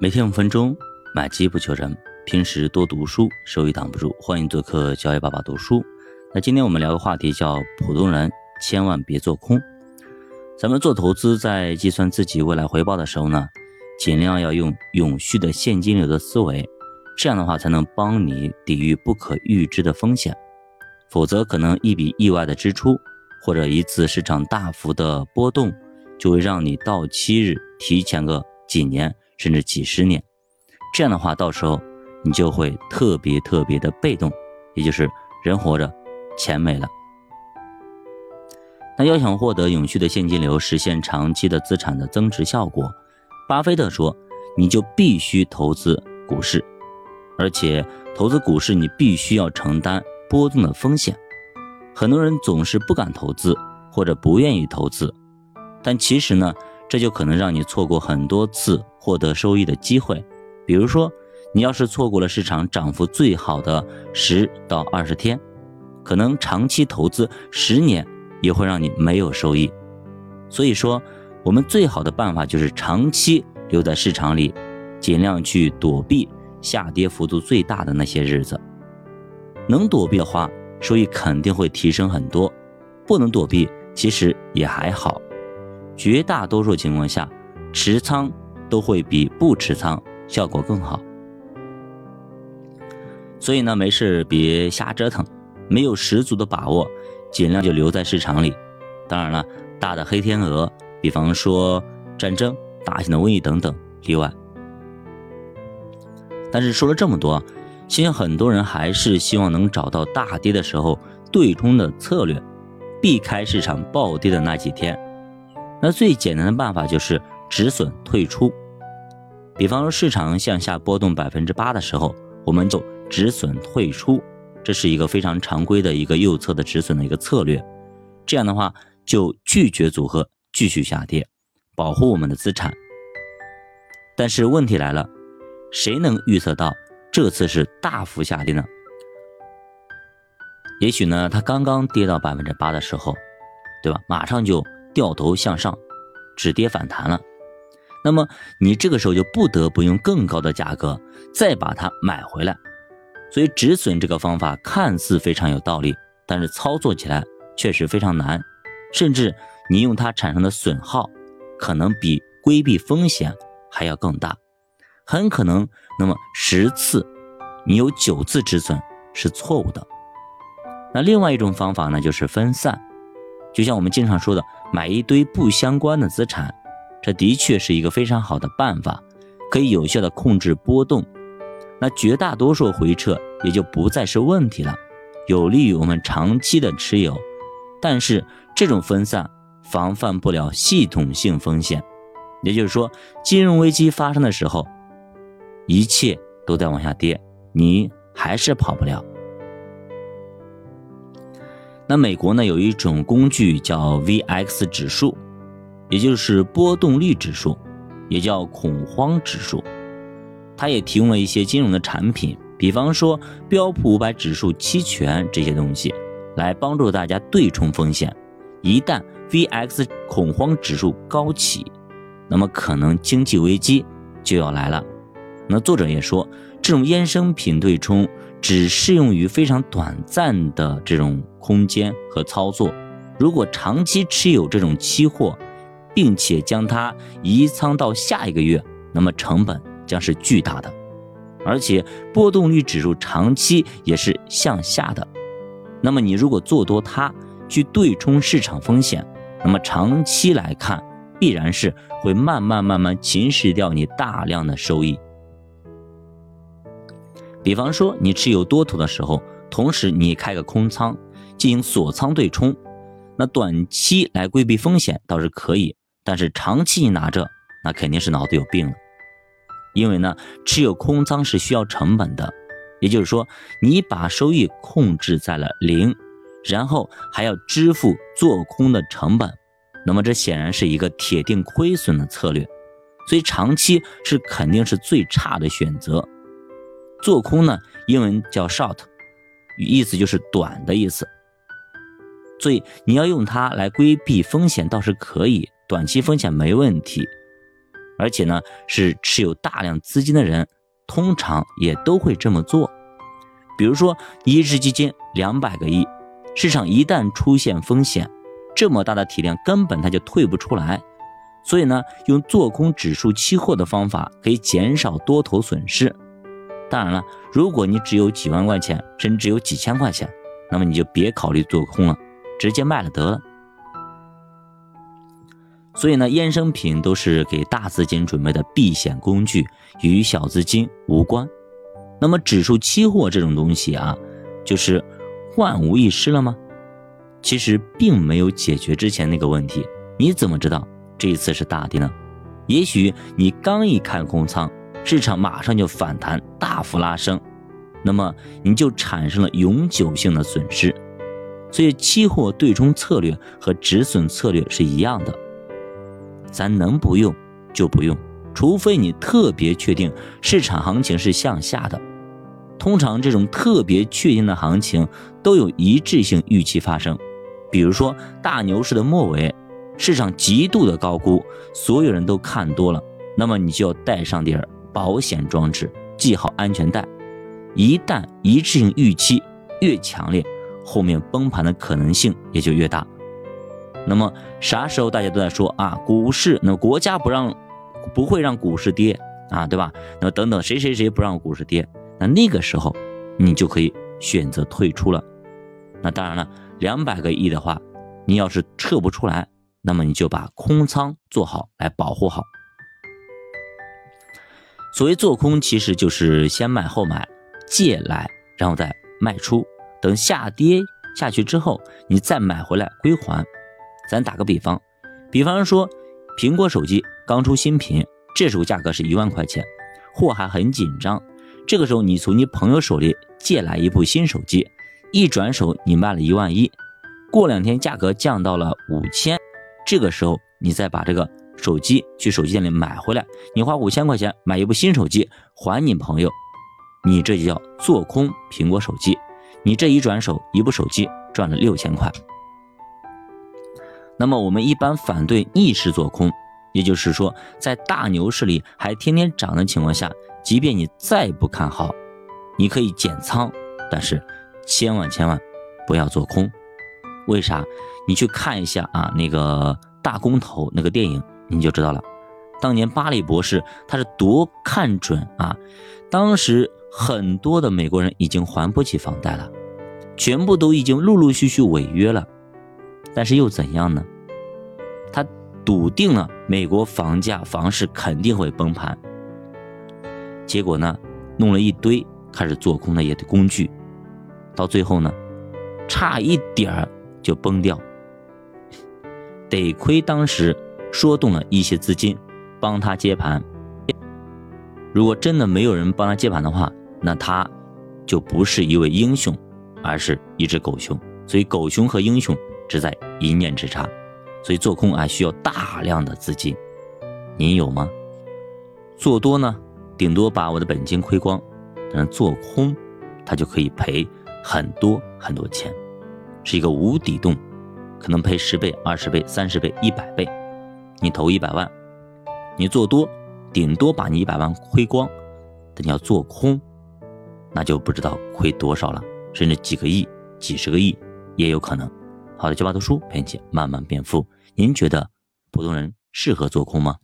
每天五分钟，买机不求人。平时多读书，收益挡不住。欢迎做客教育爸爸读书。那今天我们聊个话题，叫普通人千万别做空。咱们做投资，在计算自己未来回报的时候呢，尽量要用永续的现金流的思维，这样的话才能帮你抵御不可预知的风险。否则，可能一笔意外的支出，或者一次市场大幅的波动，就会让你到期日提前个几年。甚至几十年，这样的话，到时候你就会特别特别的被动，也就是人活着，钱没了。那要想获得永续的现金流，实现长期的资产的增值效果，巴菲特说，你就必须投资股市，而且投资股市你必须要承担波动的风险。很多人总是不敢投资或者不愿意投资，但其实呢？这就可能让你错过很多次获得收益的机会，比如说，你要是错过了市场涨幅最好的十到二十天，可能长期投资十年也会让你没有收益。所以说，我们最好的办法就是长期留在市场里，尽量去躲避下跌幅度最大的那些日子。能躲避的话，收益肯定会提升很多；不能躲避，其实也还好。绝大多数情况下，持仓都会比不持仓效果更好。所以呢，没事别瞎折腾，没有十足的把握，尽量就留在市场里。当然了，大的黑天鹅，比方说战争、大型的瘟疫等等例外。但是说了这么多，相信很多人还是希望能找到大跌的时候对冲的策略，避开市场暴跌的那几天。那最简单的办法就是止损退出，比方说市场向下波动百分之八的时候，我们就止损退出，这是一个非常常规的一个右侧的止损的一个策略。这样的话就拒绝组合继续下跌，保护我们的资产。但是问题来了，谁能预测到这次是大幅下跌呢？也许呢，它刚刚跌到百分之八的时候，对吧？马上就。掉头向上，止跌反弹了，那么你这个时候就不得不用更高的价格再把它买回来。所以止损这个方法看似非常有道理，但是操作起来确实非常难，甚至你用它产生的损耗可能比规避风险还要更大，很可能那么十次你有九次止损是错误的。那另外一种方法呢，就是分散。就像我们经常说的，买一堆不相关的资产，这的确是一个非常好的办法，可以有效的控制波动，那绝大多数回撤也就不再是问题了，有利于我们长期的持有。但是这种分散防范不了系统性风险，也就是说，金融危机发生的时候，一切都在往下跌，你还是跑不了。那美国呢有一种工具叫 VX 指数，也就是波动率指数，也叫恐慌指数。它也提供了一些金融的产品，比方说标普五百指数期权这些东西，来帮助大家对冲风险。一旦 VX 恐慌指数高起，那么可能经济危机就要来了。那作者也说，这种衍生品对冲。只适用于非常短暂的这种空间和操作。如果长期持有这种期货，并且将它移仓到下一个月，那么成本将是巨大的，而且波动率指数长期也是向下的。那么你如果做多它去对冲市场风险，那么长期来看必然是会慢慢慢慢侵蚀掉你大量的收益。比方说，你持有多头的时候，同时你开个空仓进行锁仓对冲，那短期来规避风险倒是可以，但是长期你拿着，那肯定是脑子有病了。因为呢，持有空仓是需要成本的，也就是说，你把收益控制在了零，然后还要支付做空的成本，那么这显然是一个铁定亏损的策略，所以长期是肯定是最差的选择。做空呢，英文叫 short，意思就是短的意思。所以你要用它来规避风险倒是可以，短期风险没问题。而且呢是持有大量资金的人，通常也都会这么做。比如说，一只基金两百个亿，市场一旦出现风险，这么大的体量根本它就退不出来。所以呢，用做空指数期货的方法可以减少多头损失。当然了，如果你只有几万块钱，甚至只有几千块钱，那么你就别考虑做空了，直接卖了得了。所以呢，衍生品都是给大资金准备的避险工具，与小资金无关。那么指数期货这种东西啊，就是万无一失了吗？其实并没有解决之前那个问题。你怎么知道？这一次是大跌呢，也许你刚一看空仓，市场马上就反弹，大幅拉升，那么你就产生了永久性的损失。所以，期货对冲策略和止损策略是一样的，咱能不用就不用，除非你特别确定市场行情是向下的。通常这种特别确定的行情都有一致性预期发生，比如说大牛市的末尾。市场极度的高估，所有人都看多了，那么你就要带上点保险装置，系好安全带。一旦一致性预期越强烈，后面崩盘的可能性也就越大。那么啥时候大家都在说啊，股市那国家不让，不会让股市跌啊，对吧？那么等等谁谁谁不让股市跌，那那个时候你就可以选择退出了。那当然了，两百个亿的话，你要是撤不出来。那么你就把空仓做好来保护好。所谓做空，其实就是先卖后买，借来然后再卖出，等下跌下去之后，你再买回来归还。咱打个比方，比方说苹果手机刚出新品，这时候价格是一万块钱，货还很紧张。这个时候你从你朋友手里借来一部新手机，一转手你卖了一万一，过两天价格降到了五千。这个时候，你再把这个手机去手机店里买回来，你花五千块钱买一部新手机还你朋友，你这就叫做空苹果手机。你这一转手，一部手机赚了六千块。那么我们一般反对逆势做空，也就是说，在大牛市里还天天涨的情况下，即便你再不看好，你可以减仓，但是千万千万不要做空。为啥？你去看一下啊，那个大公投那个电影，你就知道了。当年巴里博士他是多看准啊，当时很多的美国人已经还不起房贷了，全部都已经陆陆续续违约了。但是又怎样呢？他笃定了美国房价房市肯定会崩盘。结果呢，弄了一堆开始做空的也的工具，到最后呢，差一点儿。就崩掉，得亏当时说动了一些资金帮他接盘。如果真的没有人帮他接盘的话，那他就不是一位英雄，而是一只狗熊。所以狗熊和英雄只在一念之差。所以做空啊需要大量的资金，您有吗？做多呢，顶多把我的本金亏光；但做空，他就可以赔很多很多钱。是一个无底洞，可能赔十倍、二十倍、三十倍、一百倍。你投一百万，你做多，顶多把你一百万亏光；但你要做空，那就不知道亏多少了，甚至几个亿、几十个亿也有可能。好的，就把读书陪你慢慢变富。您觉得普通人适合做空吗？